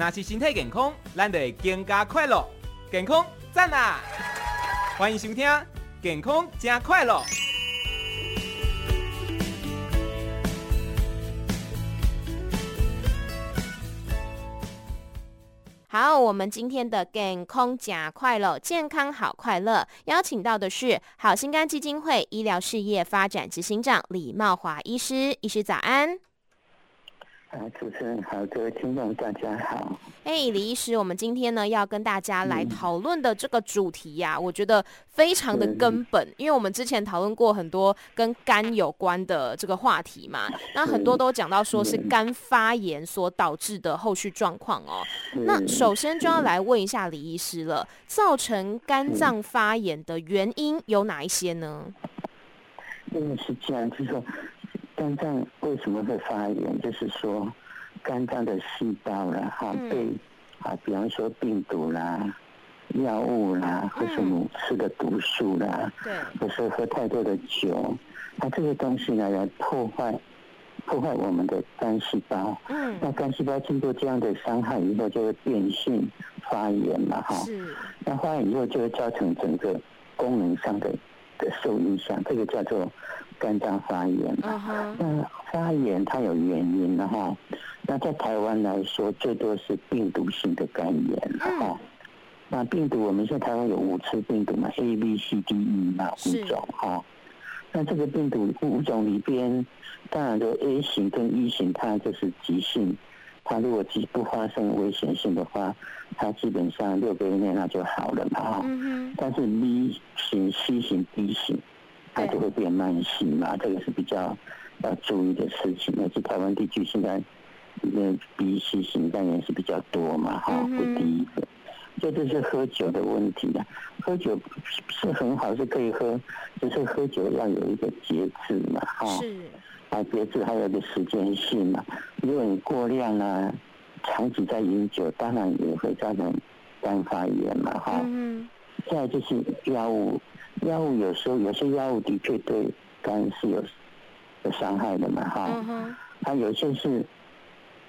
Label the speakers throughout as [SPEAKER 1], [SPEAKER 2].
[SPEAKER 1] 那是身体健康，咱就会更加快乐。健康赞啊！欢迎收听《健康加快乐》。
[SPEAKER 2] 好，我们今天的健康假快乐，健康好快乐，邀请到的是好心肝基金会医疗事业发展执行长李茂华医师，医师早安。
[SPEAKER 3] 啊，主持人好，各位听众大家好。
[SPEAKER 2] 哎，hey, 李医师，我们今天呢要跟大家来讨论的这个主题呀、啊，嗯、我觉得非常的根本，因为我们之前讨论过很多跟肝有关的这个话题嘛，那很多都讲到说是肝发炎所导致的后续状况哦。那首先就要来问一下李医师了，造成肝脏发炎的原因有哪一些呢？
[SPEAKER 3] 因为是这样，就是说。肝脏为什么会发炎？就是说，肝脏的细胞啦，哈，被啊，比方说病毒啦、药物啦，或是你吃的毒素啦，对，或是喝太多的酒，那这些东西呢，来破坏破坏我们的肝细胞。嗯，那肝细胞经过这样的伤害以后，就会变性发炎嘛，哈。是。那发炎以后就会造成整个功能上的的受影响，这个叫做。肝脏发炎，uh huh. 那发炎它有原因的哈。那在台湾来说，最多是病毒性的肝炎哈。Uh. 那病毒我们现在台湾有五次病毒嘛，A、B、C、D、E 那五种哈。是那这个病毒五种里边，当然就 A 型跟 E 型，它就是急性。它如果不不发生危险性的话，它基本上六个月内那就好了嘛哈。Uh. 但是 B 型、C 型、D 型。它就会变慢性嘛，这个是比较要注意的事情。那是台湾地区现在那鼻息型肝炎是比较多嘛，哈，是第一个。这就是喝酒的问题了。喝酒是很好，是可以喝，只是喝酒要有一个节制嘛，哈。是。啊，节制还有一个时间性嘛。如果你过量啊，长期在饮酒，当然也会造成肝发炎嘛，哈。嗯。再就是药物。药物有时候有些药物的确对肝是有有伤害的嘛，哈，它、uh huh. 有些是，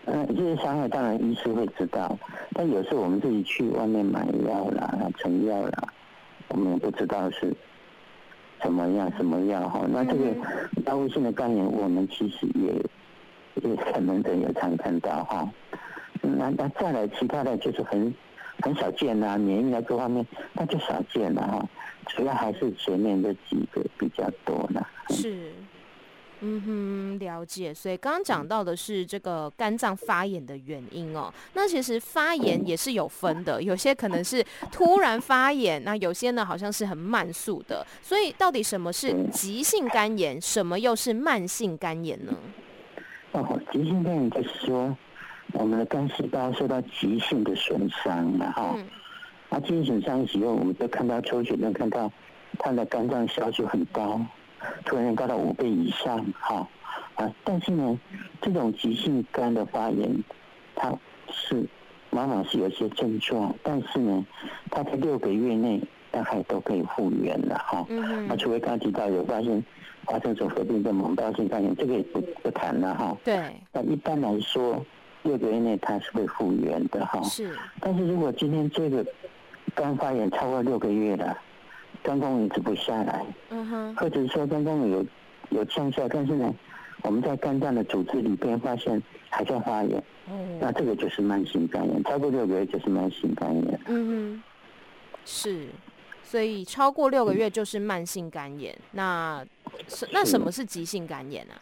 [SPEAKER 3] 嗯，这些伤害当然医师会知道，但有时候我们自己去外面买药啦、成药啦，我们也不知道是怎么样什么药哈。那这个药物性的肝炎，我们其实也也可能的也常看到哈。那那再来其他的就是很很少见呐，免疫啊各方面那就少见了哈。主要还是前面这几个比较多呢。
[SPEAKER 2] 是，嗯哼，了解。所以刚刚讲到的是这个肝脏发炎的原因哦。那其实发炎也是有分的，有些可能是突然发炎，那有些呢好像是很慢速的。所以到底什么是急性肝炎，什么又是慢性肝炎呢？
[SPEAKER 3] 哦，急性肝炎就是说我们的肝细胞受到急性的损伤了哈。嗯那精神上以后，我们就看到抽血，能看到他的肝脏小球很高，突然高到五倍以上，哈啊！但是呢，这种急性肝的发炎，它是往往是有些症状，但是呢，它在六个月内大概都可以复原了，哈。那除非刚提到有发现发生所合并的猛暴性肝炎，这个也不不谈了，哈。对。那一般来说，六个月内它是会复原的，哈。是。但是如果今天这个肝发炎超过六个月了，肝功能止不下来，嗯哼，或者说肝功能有有降下，但是呢，我们在肝脏的组织里边发现还在发炎，嗯，那这个就是慢性肝炎，超过六个月就是慢性肝炎，
[SPEAKER 2] 嗯哼，是，所以超过六个月就是慢性肝炎，那是那什么是急性肝炎啊？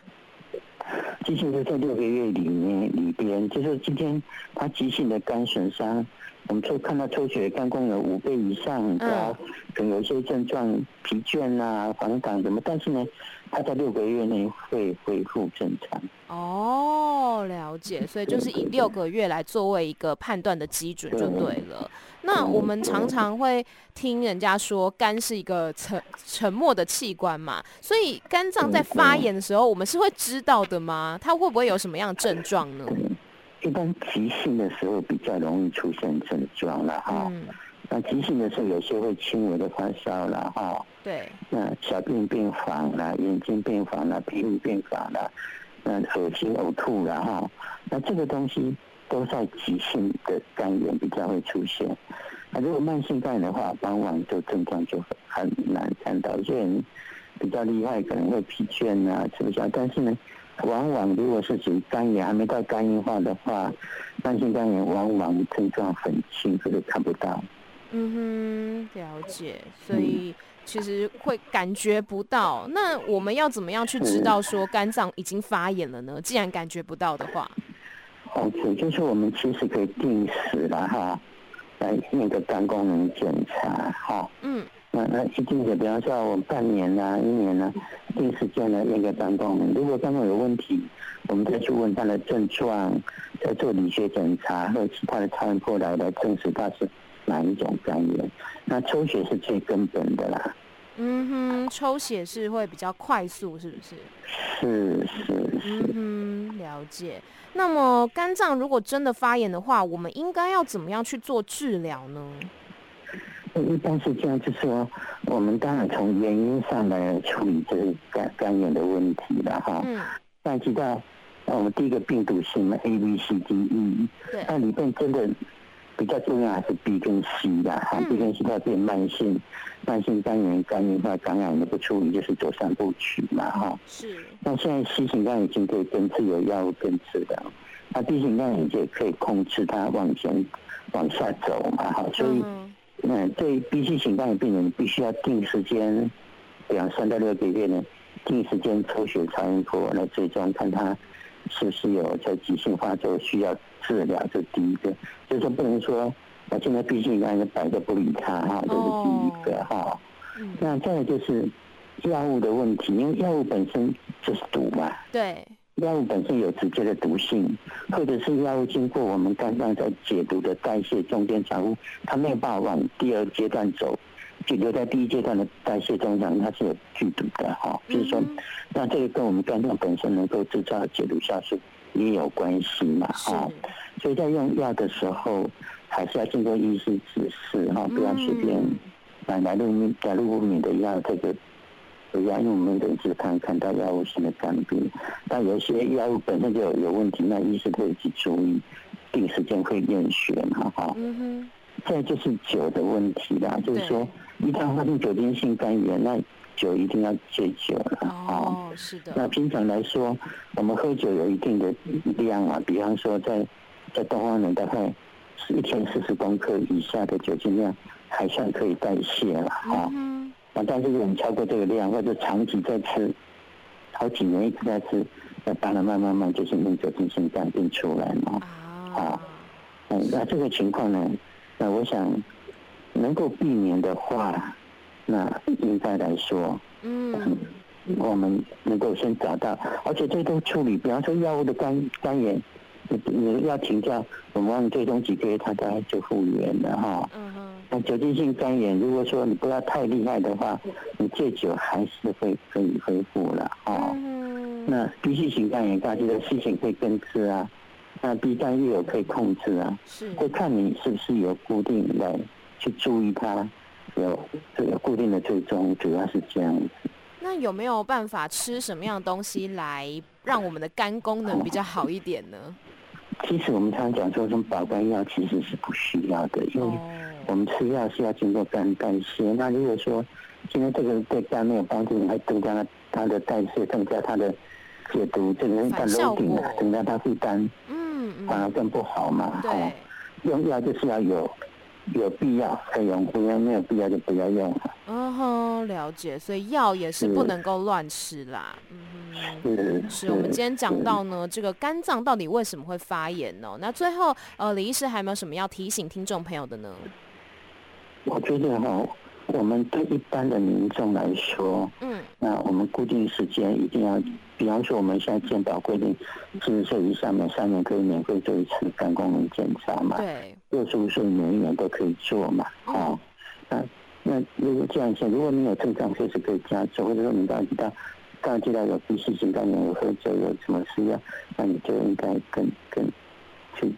[SPEAKER 3] 急性就在六个月里面里边，就是今天他急性的肝损伤。我们抽看到抽血肝功能五倍以上高，可能有一些症状疲倦啊、反感什么，但是呢，他在六个月内会恢复正常。
[SPEAKER 2] 哦，了解，所以就是以六个月来作为一个判断的基准就对了。那我们常常会听人家说肝是一个沉沉默的器官嘛，所以肝脏在发炎的时候，我们是会知道的吗？它会不会有什么样的症状呢？
[SPEAKER 3] 一般急性的时候比较容易出现症状了哈，嗯、那急性的时候有些会轻微的发烧了哈，对，那小便变黄了，眼睛变黄了，皮肤变黄了，那恶心呕吐然后，那这个东西都在急性的肝炎比较会出现。那如果慢性肝炎的话，往往就症状就很难看到。有些人比较厉害，可能会疲倦啊，吃不消。但是呢，往往如果是属于肝炎还没到肝硬化的话，慢性肝炎往往症状很轻，可是看不到。
[SPEAKER 2] 嗯哼，了解。所以其实会感觉不到。那我们要怎么样去知道说肝脏已经发炎了呢？既然感觉不到的话
[SPEAKER 3] ，OK，就是我们其实可以定时了哈，来那个肝功能检查哈。嗯。那那一定的，比方说我半年呐、啊、一年呢、啊，定时间的那个肝功能。如果肝功能有问题，我们再去问他的症状，再做理学检查或其他的超音波来来证实他是哪一种肝炎。那抽血是最根本的啦。
[SPEAKER 2] 嗯哼，抽血是会比较快速，是不是？
[SPEAKER 3] 是是是。
[SPEAKER 2] 嗯哼，了解。那么肝脏如果真的发炎的话，我们应该要怎么样去做治疗呢？
[SPEAKER 3] 一般是这样，就是说，我们当然从原因上来处理这个肝肝炎的问题了哈。嗯。大家知道，我们第一个病毒性嘛，A、B、C、D、E。对。那里面真的比较重要还是 B 跟 C 的哈。嗯。B 跟 C 它变慢性，慢性肝炎、肝硬化、感染的不处理，就是走三部曲嘛哈。是。那现在 C 型肝炎已经可以根治，有药物根治的。那 B 型肝炎也可以控制它往前往下走嘛哈，所以。嗯那对 B C 型肝炎病人，必须要定时间，两三到六个月呢，定时间抽血超音波来追踪，看他是不是有在急性发作需要治疗。这第一个，就是说不能说我，现在 C 型肝炎摆着不理他哈，这是第一个哈。那再来就是药物的问题，因为药物本身就是毒嘛。
[SPEAKER 2] 对。
[SPEAKER 3] 药物本身有直接的毒性，或者是药物经过我们肝脏在解毒的代谢中间产物，它没有办法往第二阶段走，就留在第一阶段的代谢中讲，它是有剧毒的哈。就是说，那这个跟我们肝脏本身能够制造的解毒酵素也有关系嘛哈。所以在用药的时候，还是要经过医师指示哈，不要随便买来路来路不明的药这个。不要，因为我们等是看看到药物性的肝病，但有些药物本身就有有问题，那医师会去注意，定时间会验血嘛，哈。嗯哼。再就是酒的问题啦，就是说，一旦发生酒精性肝炎，那酒一定要戒酒了，
[SPEAKER 2] 哦，是的。
[SPEAKER 3] 那平常来说，我们喝酒有一定的量啊，比方说在在东方人大概是一天四十公克以下的酒精量，还算可以代谢了，哈。但是如果你超过这个量，或者长期在吃，好几年一直在吃，那当然慢慢慢就形成酒精性肝病出来嘛。啊，嗯，那这个情况呢，那我想能够避免的话，那应该来说，嗯，我们能够先找到，而且这都处理，比方说药物的肝肝炎，你你要停掉，我们最终几个月它大概就复原了哈。嗯那酒精性肝炎，如果说你不要太厉害的话，你戒酒还是会可以恢复了哦。那 B 型型肝炎，大家记得 C 型可以根治啊，那 B 肝也有可以控制啊，是，会看你是不是有固定来去注意它，有这个固定的追踪，主要是这样子。
[SPEAKER 2] 那有没有办法吃什么样的东西来让我们的肝功能比较好一点呢？
[SPEAKER 3] 其实我们常常讲说，这种保肝药其实是不需要的，因为。我们吃药是要经过肝代谢，那如果说今天这个对肝没有帮助，你还增加它的代谢，增加它的解毒，这个它 loading 增加它负担，嗯，反而更不好嘛。对，用药就是要有有必要才用，不然没有必要就不要用。
[SPEAKER 2] 嗯哼，了解，所以药也是不能够乱吃啦。嗯，是，是我们今天讲到呢，这个肝脏到底为什么会发炎呢？那最后，呃，李医师还有没有什么要提醒听众朋友的呢？
[SPEAKER 3] 我觉得哈，我们对一般的民众来说，嗯，那我们固定时间一定要，比方说我们现在健保规定，四十岁以上每三年可以免费做一次肝功能检查嘛，对，六十五岁每一年都可以做嘛，哦，那那如果这样讲，如果你有症状，确实可以加做，或者说你刚刚知道，刚刚知道有 B 型肝炎，有喝酒，有什么需要，那你就应该跟跟去。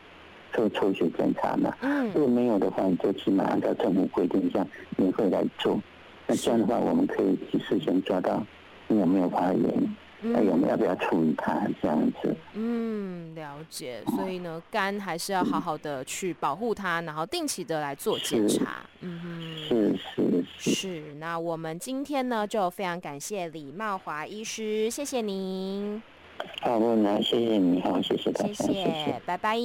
[SPEAKER 3] 做抽血检查嘛，嗯，如果没有的话，你就起码按照政府规定这样你会来做。那这样的话，我们可以去事先抓到你有没有发炎，那有没有要不要处理它这样子。
[SPEAKER 2] 嗯。了解，所以呢，肝还是要好好的去保护它，然后定期的来做检查。嗯哼，
[SPEAKER 3] 是是是，
[SPEAKER 2] 那我们今天呢，就非常感谢李茂华医师，谢谢您。
[SPEAKER 3] 好，我来，谢谢你，好，谢谢大家，
[SPEAKER 2] 谢谢，拜拜。